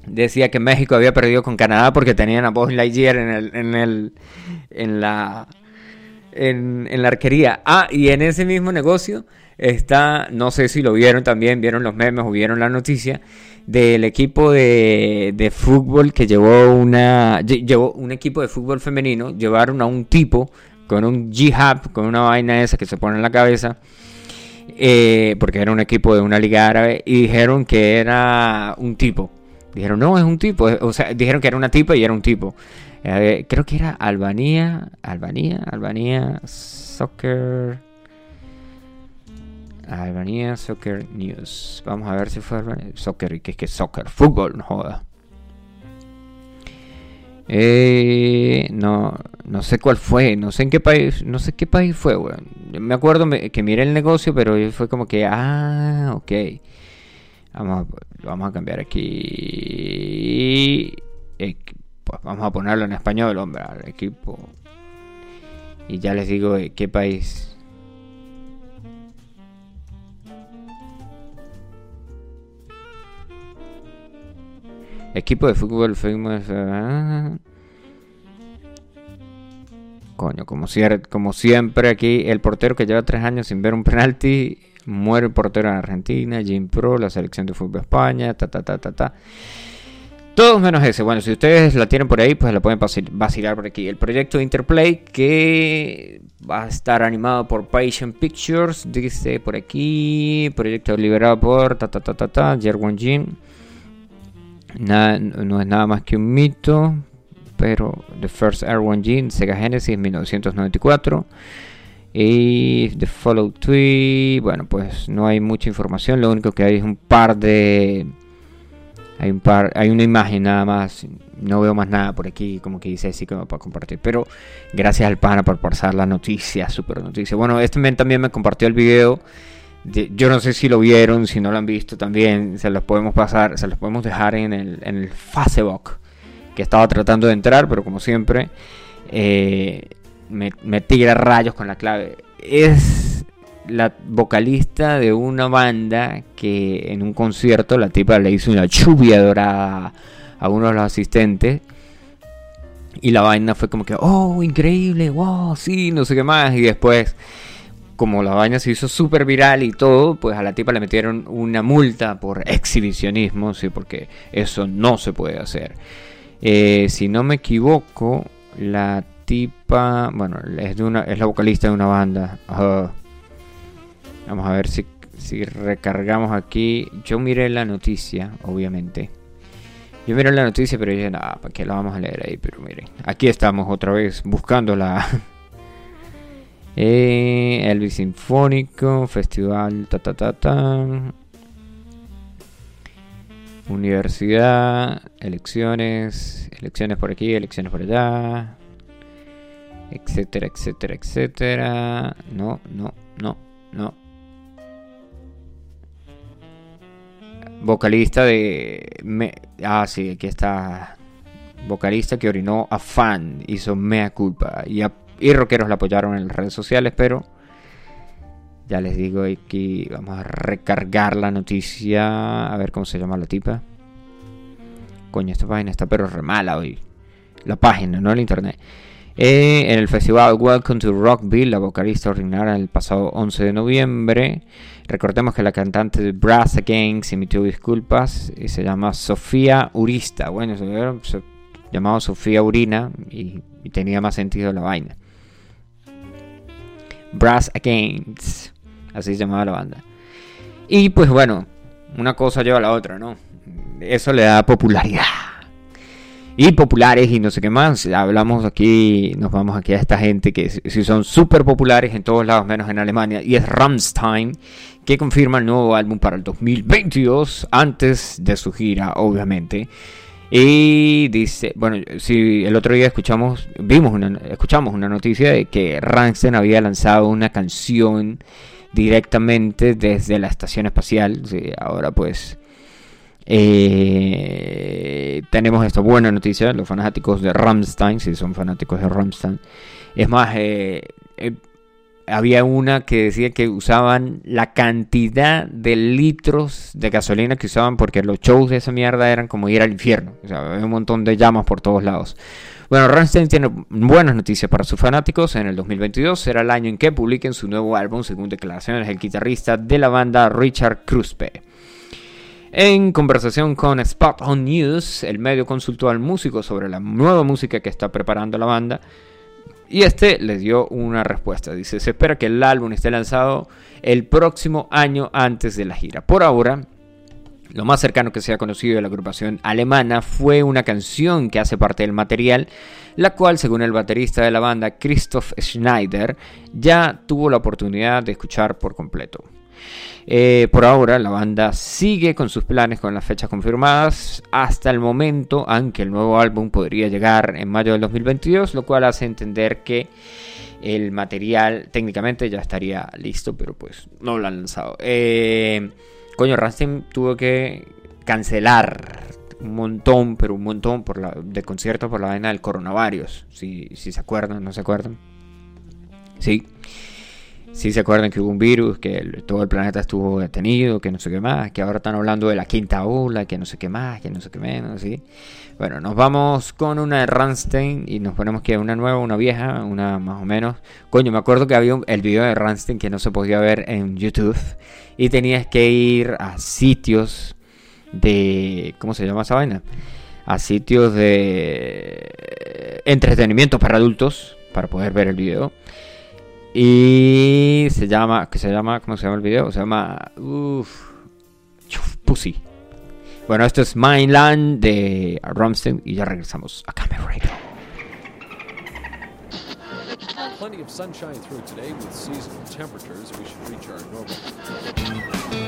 decía que México había perdido con Canadá porque tenían a Buzz Lightyear en el, en el, en la, en, en la arquería. Ah, y en ese mismo negocio está, no sé si lo vieron también, vieron los memes o vieron la noticia del equipo de, de fútbol que llevó una, lle- llevó un equipo de fútbol femenino, llevaron a un tipo con un jihad, con una vaina esa que se pone en la cabeza eh, porque era un equipo de una liga árabe, y dijeron que era un tipo. Dijeron, no, es un tipo. O sea, dijeron que era una tipa y era un tipo. Eh, creo que era Albania, Albania, Albania Soccer. Albania Soccer News. Vamos a ver si fue Albania- Soccer y que es que soccer, fútbol, no joda. Eh, no, no sé cuál fue, no sé en qué país, no sé qué país fue, weón. Me acuerdo que miré el negocio, pero fue como que, ah, ok. Vamos vamos a cambiar aquí. Eh, pues vamos a ponerlo en español, hombre, al equipo. Y ya les digo eh, qué país. Equipo de fútbol famous. ah. Coño, como, cier- como siempre aquí, el portero que lleva tres años sin ver un penalti, muere el portero en Argentina, Jim Pro, la selección de fútbol de España, ta ta ta ta ta. Todos menos ese. Bueno, si ustedes la tienen por ahí, pues la pueden vaci- vacilar por aquí. El proyecto Interplay que va a estar animado por Patient Pictures, dice por aquí. Proyecto liberado por ta ta ta ta ta, Jerwin Jim. Nada- no es nada más que un mito. pero The First Air One Gene, Sega Genesis 1994. Y The Follow Tweet, bueno, pues no hay mucha información, lo único que hay es un par de hay un par, hay una imagen nada más, no veo más nada por aquí, como que dice así como para compartir, pero gracias al pana por pasar la noticia, super noticia. Bueno, este men también me compartió el video. yo no sé si lo vieron, si no lo han visto también, se los podemos pasar, se los podemos dejar en el, en Facebook, que estaba tratando de entrar, pero como siempre, eh, me tira rayos con la clave. Es la vocalista de una banda que en un concierto la tipa le hizo una lluvia dorada a uno de los asistentes. Y la vaina fue como que, oh, increíble, wow, sí, no sé qué más. Y después, como la vaina se hizo súper viral y todo, pues a la tipa le metieron una multa por exhibicionismo, sí, porque eso no se puede hacer. Eh, si no me equivoco, la tipa, bueno, es, de una, es la vocalista de una banda. Vamos a ver si, recargamos aquí. Yo miré la noticia, obviamente. Yo miré la noticia, pero dije, nada, ¿para qué la vamos a leer ahí? Pero miren, aquí estamos otra vez buscando la. eh, Elvis Sinfónico, Festival, ta ta ta ta. Universidad, elecciones, elecciones por aquí, elecciones por allá etcétera, etcétera, etcétera. No, no, no, no. Vocalista de... ah, sí, aquí está. Vocalista que orinó a fan, hizo mea culpa. Y, rockeros la apoyaron en las redes sociales, pero... Ya les digo aquí, vamos a recargar la noticia. A ver cómo se llama la tipa. Coño, esta página está pero re mala hoy. La página, no el internet. Eh, en el festival Welcome to Rockville, la vocalista originara el pasado 11 de noviembre. Recordemos que la cantante de Brass Again se emitió disculpas y se llama Sofía Urista. Bueno, se, llamaba Sofía Urina y, tenía más sentido la vaina. Brass Against, así se llamaba la banda. Y pues bueno, una cosa lleva a la otra, ¿no? Eso le da popularidad y populares y no sé qué más. Hablamos aquí, nos vamos aquí a esta gente que si son súper populares en todos lados menos en Alemania. Y es Rammstein que confirma el nuevo álbum para el 2022 antes de su gira, obviamente. Y dice, bueno, si el otro día escuchamos, vimos una, escuchamos una noticia de que Rammstein había lanzado una canción directamente desde la estación espacial. ahora pues eh, tenemos esta buena noticia, los fanáticos de Rammstein, si son fanáticos de Rammstein. Es más, eh, eh, había una que decía que usaban la cantidad de litros de gasolina que usaban porque los shows de esa mierda eran como ir al infierno. O sea, había un montón de llamas por todos lados. Bueno, Rammstein tiene buenas noticias para sus fanáticos. En el 2022 será el año en que publiquen su nuevo álbum, según declaraciones del guitarrista de la banda Richard Kruspe. En conversación con Spot on News, el medio consultó al músico sobre la nueva música que está preparando la banda y este le dio una respuesta. Dice, se espera que el álbum esté lanzado el próximo año antes de la gira. Por ahora, lo más cercano que se ha conocido de la agrupación alemana fue una canción que hace parte del material, la cual, según el baterista de la banda, Christoph Schneider, ya tuvo la oportunidad de escuchar por completo. Eh, por ahora, la banda sigue con sus planes con las fechas confirmadas hasta el momento, aunque el nuevo álbum podría llegar en mayo del 2022, lo cual hace entender que el material técnicamente ya estaría listo, pero pues no lo han lanzado. Eh, coño, Rammstein tuvo que cancelar un montón, pero un montón por la, de conciertos por la vaina del coronavirus. Si, si se acuerdan, no se acuerdan. Sí. Si se acuerdan que hubo un virus, que todo el planeta estuvo detenido, que no sé qué más, que ahora están hablando de la quinta ola, que no sé qué más, que no sé qué menos, ¿sí? Bueno, nos vamos con una de Rammstein y nos ponemos que una nueva, una vieja, una más o menos. Coño, me acuerdo que había el video de Rammstein que no se podía ver en YouTube y tenías que ir a sitios de... ¿Cómo se llama esa vaina? A sitios de entretenimiento para adultos para poder ver el video. Y se llama, que se llama, ¿cómo se llama el video? Se llama, uff, Pussy. Bueno, esto es Mainland de Ramstein y ya regresamos a Camel Radio. Plenty of sunshine through today with seasonal temperatures. We should reach our normal.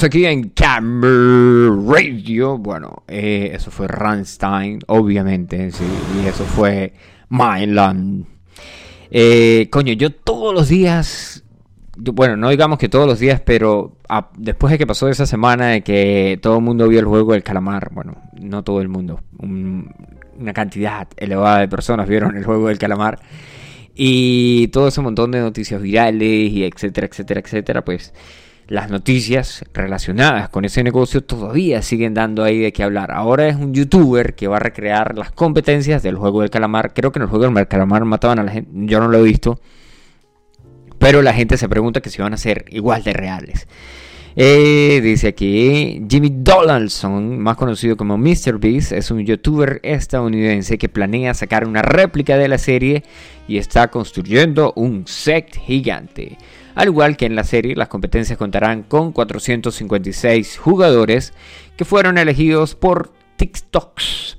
Aquí en Cam Radio. Bueno, eh, eso fue Rammstein, obviamente, sí. Y eso fue Mainland. Eh, coño, yo todos los días. Bueno, no digamos que todos los días, pero después de que pasó esa semana de que todo el mundo vio el juego del calamar, bueno, no todo el mundo, una cantidad elevada de personas vieron el juego del calamar y todo ese montón de noticias virales y etcétera, etcétera, etcétera, pues las noticias relacionadas con ese negocio todavía siguen dando ahí de qué hablar. Ahora es un youtuber que va a recrear las competencias del juego del calamar. Creo que en el juego del calamar mataban a la gente, yo no lo he visto. Pero la gente se pregunta que si van a ser igual de reales. Eh, dice aquí, Jimmy Donaldson, más conocido como MrBeast, es un youtuber estadounidense que planea sacar una réplica de la serie y está construyendo un set gigante. Al igual que en la serie, las competencias contarán con 456 jugadores que fueron elegidos por TikToks.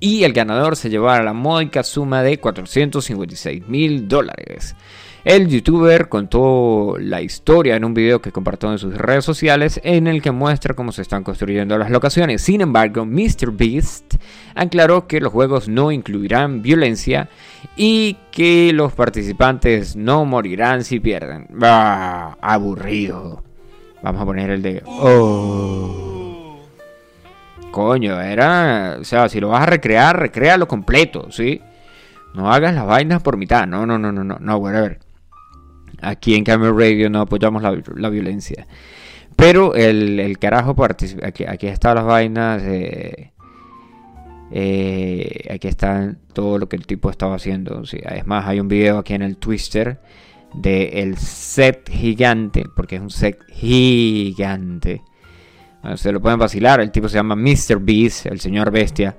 Y el ganador se llevará la módica suma de 456 mil dólares. El youtuber contó la historia en un video que compartió en sus redes sociales en el que muestra cómo se están construyendo las locaciones. Sin embargo, MrBeast aclaró que los juegos no incluirán violencia y que los participantes no morirán si pierden. Bah, aburrido. Vamos a poner el de... Oh. Coño, era... O sea, si lo vas a recrear, recréalo completo, ¿sí? No hagas las vainas por mitad. No, no, no, no, no. No, bueno, a ver. Aquí en Camera Radio no apoyamos la, la violencia. Pero el, el carajo participa. Aquí, aquí están las vainas. eh, aquí están todo lo que el tipo estaba haciendo. Sí, es más, hay un video aquí en el Twister de el set gigante. Porque es un set gigante. Bueno, se lo pueden vacilar. El tipo se llama Mr. Beast, el señor bestia.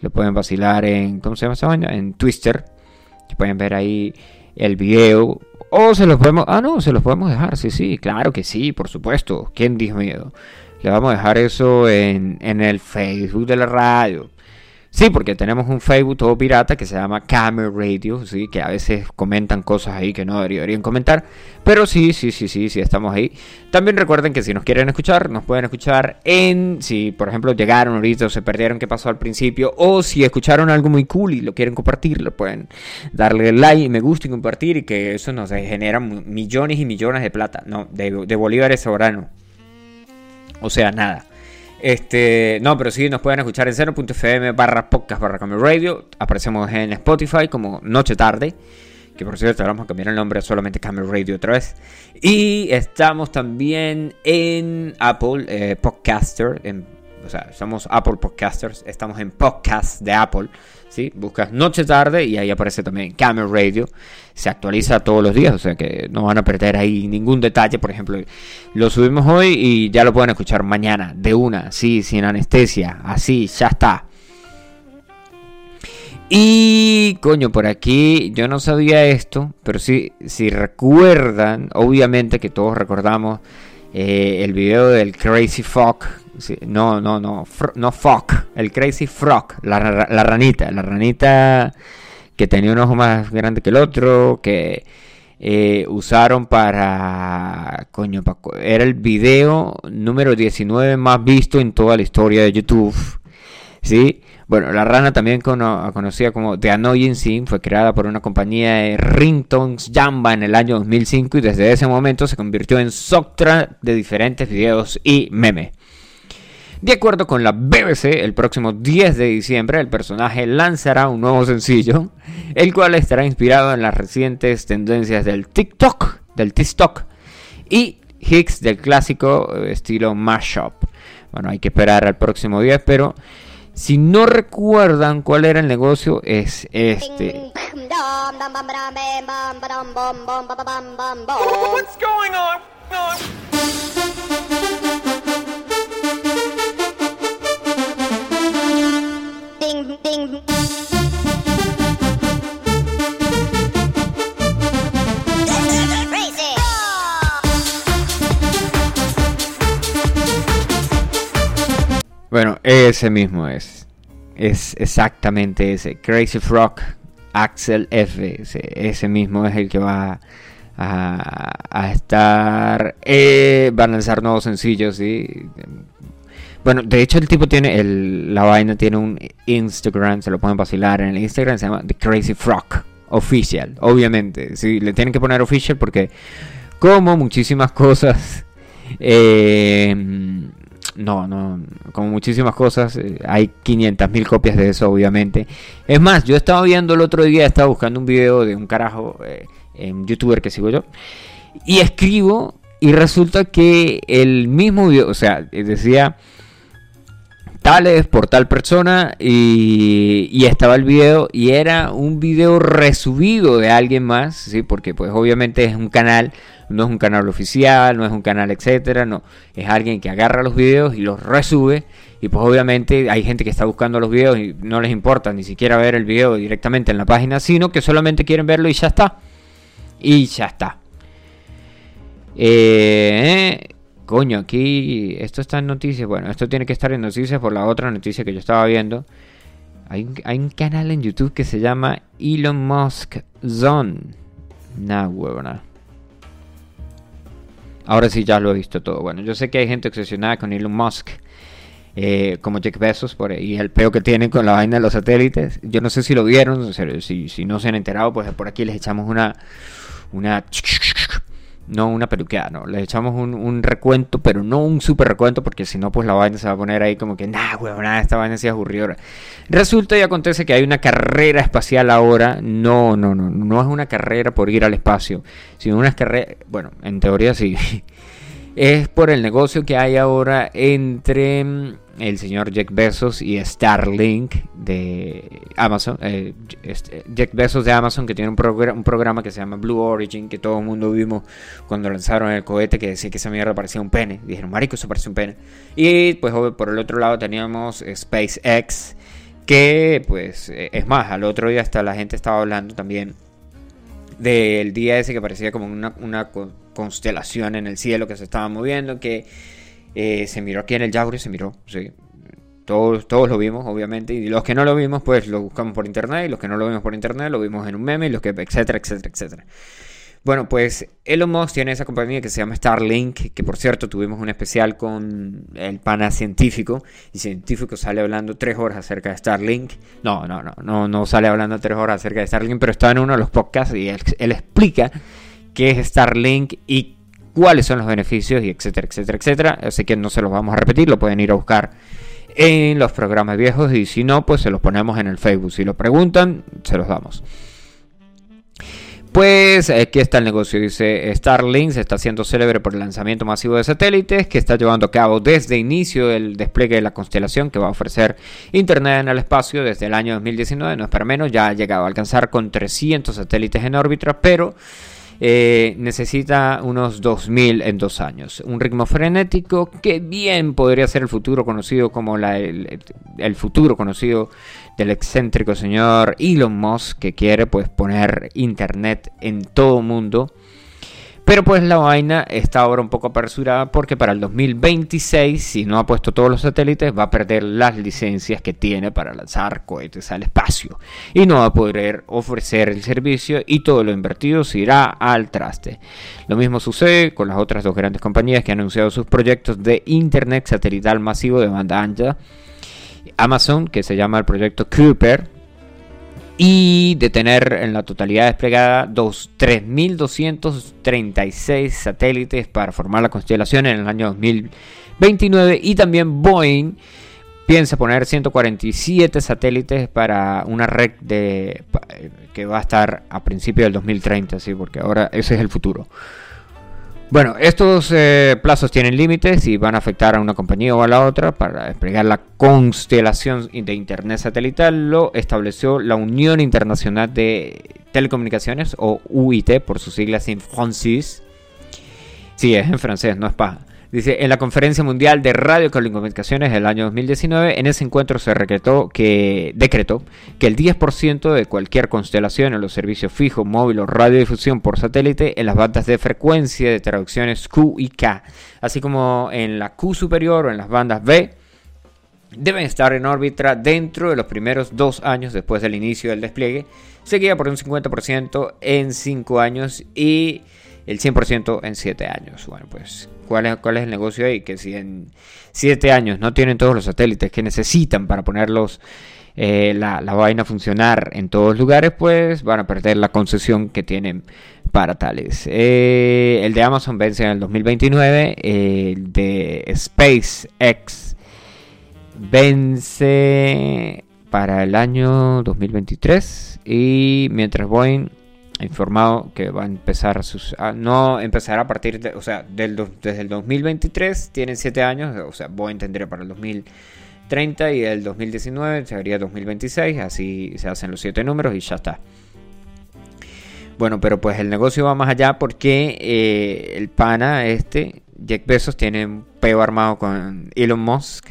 Lo pueden vacilar en. ¿Cómo se llama esa vaina? En Twister. Pueden ver ahí el video. O se los podemos. Ah, no, se los podemos dejar. Sí, sí, claro que sí, por supuesto. ¿Quién dijo miedo? Le vamos a dejar eso en, en el Facebook de la radio. Sí, porque tenemos un Facebook todo pirata que se llama Camera Radio, sí, que a veces comentan cosas ahí que no deberían comentar, pero sí, sí, sí, sí, sí estamos ahí. También recuerden que si nos quieren escuchar, nos pueden escuchar en, si por ejemplo llegaron ahorita o se perdieron qué pasó al principio, o si escucharon algo muy cool y lo quieren compartir, lo pueden darle like, me gusta y compartir y que eso nos genera millones y millones de plata, no, de, de bolívares sobranos. O sea, nada. Este, no, pero sí nos pueden escuchar en 0.fm barra podcast barra Camera radio. Aparecemos en Spotify como Noche Tarde. Que por cierto, vamos a cambiar el nombre solamente Camera Radio otra vez. Y estamos también en Apple eh, Podcaster. O sea, somos Apple Podcasters. Estamos en podcast de Apple. ¿Sí? Buscas Noche Tarde y ahí aparece también Camera Radio. Se actualiza todos los días, o sea que no van a perder ahí ningún detalle. Por ejemplo, lo subimos hoy y ya lo pueden escuchar mañana, de una, sí, sin anestesia, así, ya está. Y coño, por aquí yo no sabía esto, pero sí, si recuerdan, obviamente que todos recordamos eh, el video del Crazy Frog. Sí, no, no, no, no Frog, el Crazy Frog, la, ra- la ranita, la ranita que tenía un ojo más grande que el otro, que eh, usaron para, coño, pa- era el video número 19 más visto en toda la historia de YouTube. ¿sí? Bueno, la rana también cono- conocida como The Annoying Scene fue creada por una compañía de ringtones Jamba en el año 2005 y desde ese momento se convirtió en soundtrack de diferentes videos y memes. De acuerdo con la BBC, el próximo 10 de diciembre el personaje lanzará un nuevo sencillo, el cual estará inspirado en las recientes tendencias del TikTok, del TikTok y hits del clásico eh, estilo mashup. Bueno, hay que esperar al próximo 10, pero si no recuerdan cuál era el negocio, es este. What's going on? Bueno, ese mismo es. Es exactamente ese. Crazy Frog Axel F. Ese, mismo es el que va a, estar. eh, va a lanzar nuevos sencillos, ¿sí? Bueno, de hecho el tipo tiene, el, la vaina tiene un Instagram, se lo pueden vacilar en el Instagram, se llama The Crazy Frog Official, obviamente. Sí, le tienen que poner official porque como muchísimas cosas, eh, no, no, como muchísimas cosas, eh, hay 500.000 copias de eso, obviamente. Es más, yo estaba viendo el otro día, estaba buscando un video de un carajo, eh, en youtuber que sigo yo, y escribo y resulta que el mismo video, o sea, decía tales por tal persona y, estaba el video y era un video resubido de alguien más, ¿sí? Porque pues obviamente es un canal, no es un canal oficial, no es un canal etcétera, no, es alguien que agarra los videos y los resube y pues obviamente hay gente que está buscando los videos y no les importa ni siquiera ver el video directamente en la página, sino que solamente quieren verlo y ya está. Y ya está. Eh, coño, aquí esto está en noticias. Bueno, esto tiene que estar en noticias por la otra noticia que yo estaba viendo. Hay un, canal en YouTube que se llama Elon Musk Zone. Nah, huevona. Ahora sí ya lo he visto todo. Bueno, yo sé que hay gente obsesionada con Elon Musk. eh, como Jeff Bezos por, y el peo que tienen con la vaina de los satélites. Yo no sé si lo vieron, si no se han enterado, pues por aquí les echamos una... una no una peluqueada, no. Les echamos un, un recuento, pero no un super recuento, porque si no, pues la vaina se va a poner ahí como que, nah, weón, nada, esta vaina sí es aburrida. Resulta y acontece que hay una carrera espacial ahora. No, no, no, no es una carrera por ir al espacio, sino una carrera, bueno, en teoría sí. Es por el negocio que hay ahora entre mm, el señor Jack Bezos y Starlink de Amazon. eh, este, Jack Bezos de Amazon que tiene un, progra- un programa que se llama Blue Origin, que todo el mundo vimos cuando lanzaron el cohete que decía que esa mierda parecía un pene. Dijeron, marico, eso parece un pene. Y pues por el otro lado teníamos SpaceX, que pues eh, es más, al otro día hasta la gente estaba hablando también del día ese que parecía como una, una co- constelación en el cielo que se estaba moviendo, que eh, se miró aquí en el Yauri, se miró, sí. Todos, todos lo vimos, obviamente, y los que no lo vimos, pues lo buscamos por internet, y los que no lo vimos por internet, lo vimos en un meme, y los que, etcétera, etcétera, etcétera. Bueno, pues Elon Musk tiene esa compañía que se llama Starlink, que por cierto tuvimos un especial con el pana científico, y científico sale hablando tres horas acerca de Starlink. No, no, no, no, no sale hablando tres horas acerca de Starlink, pero está en uno de los podcasts y él, él explica qué es Starlink y cuáles son los beneficios, y etcétera, etcétera, etcétera. Así que no se los vamos a repetir, lo pueden ir a buscar en los programas viejos y si no, pues se los ponemos en el Facebook. Si lo preguntan, se los damos. Pues aquí está el negocio, dice Starlink se está haciendo célebre por el lanzamiento masivo de satélites que está llevando a cabo desde inicio el despliegue de la constelación que va a ofrecer Internet en el espacio desde el año 2019, no es para menos, ya ha llegado a alcanzar con 300 satélites en órbita, pero eh, necesita unos 2000 en dos años. Un ritmo frenético que bien podría ser el futuro conocido como la, el, el futuro conocido del excéntrico señor Elon Musk que quiere pues poner internet en todo mundo. Pero pues la vaina está ahora un poco apresurada porque para el 2026, si no ha puesto todos los satélites, va a perder las licencias que tiene para lanzar cohetes al espacio. Y no va a poder ofrecer el servicio y todo lo invertido se irá al traste. Lo mismo sucede con las otras dos grandes compañías que han anunciado sus proyectos de Internet satelital masivo de banda ancha. Amazon, que se llama el proyecto Cooper, y de tener en la totalidad desplegada dos 3.236 satélites para formar la constelación en el año 2029 y también Boeing piensa poner 147 satélites para una red de pa- que va a estar a principios del 2030, sí, porque ahora ese es el futuro. Bueno, estos eh, plazos tienen límites y van a afectar a una compañía o a la otra para desplegar la constelación de Internet satelital. Lo estableció la Unión Internacional de Telecomunicaciones o UIT por sus siglas en francés. Sí, es en francés, no es paja. Dice, en la Conferencia Mundial de Radiocomunicaciones del año 2019, en ese encuentro se decretó que, decretó que el 10% de cualquier constelación en los servicios fijos, móvil o radiodifusión por satélite en las bandas de frecuencia de traducciones Q y K, así como en la Q superior o en las bandas B, deben estar en órbita dentro de los primeros dos años después del inicio del despliegue, seguida por un 50% en 5 años y el 100% en 7 años. Bueno, pues, ¿cuál es, ¿cuál es el negocio ahí? Que si en 7 años no tienen todos los satélites que necesitan para ponerlos eh, la, la vaina a funcionar en todos lugares, pues van a perder la concesión que tienen para tales. Eh, el de Amazon vence en el 2029, el de SpaceX vence para el año 2023 y mientras Boeing informado que va a empezar sus a- no empezará a partir de, o sea, del, desde el 2023 tienen 7 años, o sea, voy a entender para el 2030 y el 2019 sería 2026, así se hacen los 7 números y ya está. Bueno, pero pues el negocio va más allá porque eh, el pana este, Jack Bezos, tiene un peo armado con Elon Musk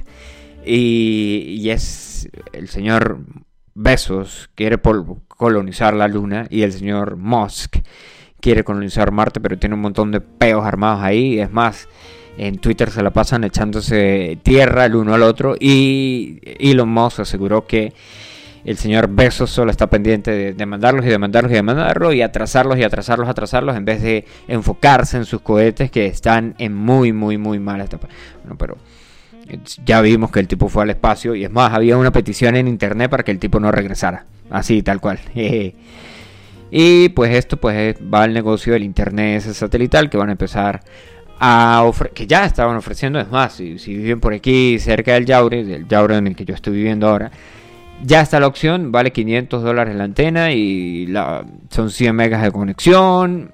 y, es el señor Bezos quiere pol- colonizar la luna y el señor Musk quiere colonizar Marte, pero tiene un montón de peos armados ahí. Es más, en Twitter se la pasan echándose tierra el uno al otro y Elon Musk aseguró que el señor Bezos solo está pendiente de demandarlos y demandarlos y demandarlos y atrasarlos y atrasarlos, atrasarlos en vez de enfocarse en sus cohetes que están en muy, muy, muy mala etapa. Bueno, pero ya vimos que el tipo fue al espacio y es más, había una petición en internet para que el tipo no regresara. Así, tal cual. Y pues esto pues es- va al negocio del internet satelital que van a empezar a ofrecer, que ya estaban ofreciendo, es más, si, viven por aquí cerca del Yaure, del Yaure en el que yo estoy viviendo ahora, ya está la opción, vale 500 dólares la antena y son 100 megas de conexión,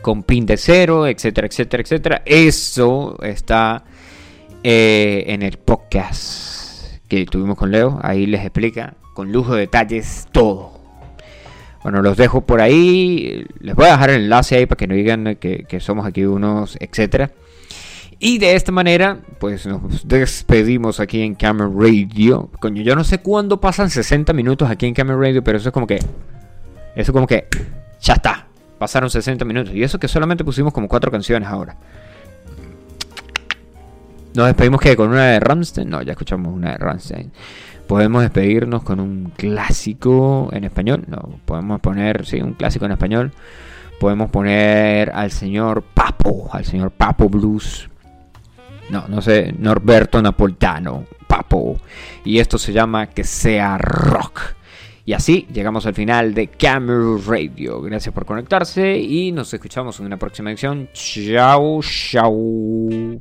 con pin de cero, etcétera, etcétera, etcétera. Eso está eh, en el podcast que tuvimos con Leo. Ahí les explica con lujo de detalles todo. Bueno, los dejo por ahí. Les voy a dejar el enlace ahí para que no digan que, somos aquí unos, etcétera. Y de esta manera, pues nos despedimos aquí en Camera Radio. Coño, yo no sé cuándo pasan 60 minutos aquí en Camera Radio, pero eso es como que. Eso como que. Ya está. Pasaron 60 minutos. Y eso que solamente pusimos como cuatro canciones ahora. Nos despedimos que con una de Rammstein. No, ya escuchamos una de Rammstein. Podemos despedirnos con un clásico en español. No, podemos poner, sí, un clásico en español. Podemos poner al señor Papo, al señor Papo Blues. No, no sé, Norberto Napolitano, Papo. Y esto se llama Que sea rock. Y así llegamos al final de Camera Radio. Gracias por conectarse y nos escuchamos en una próxima edición. Chao, chao.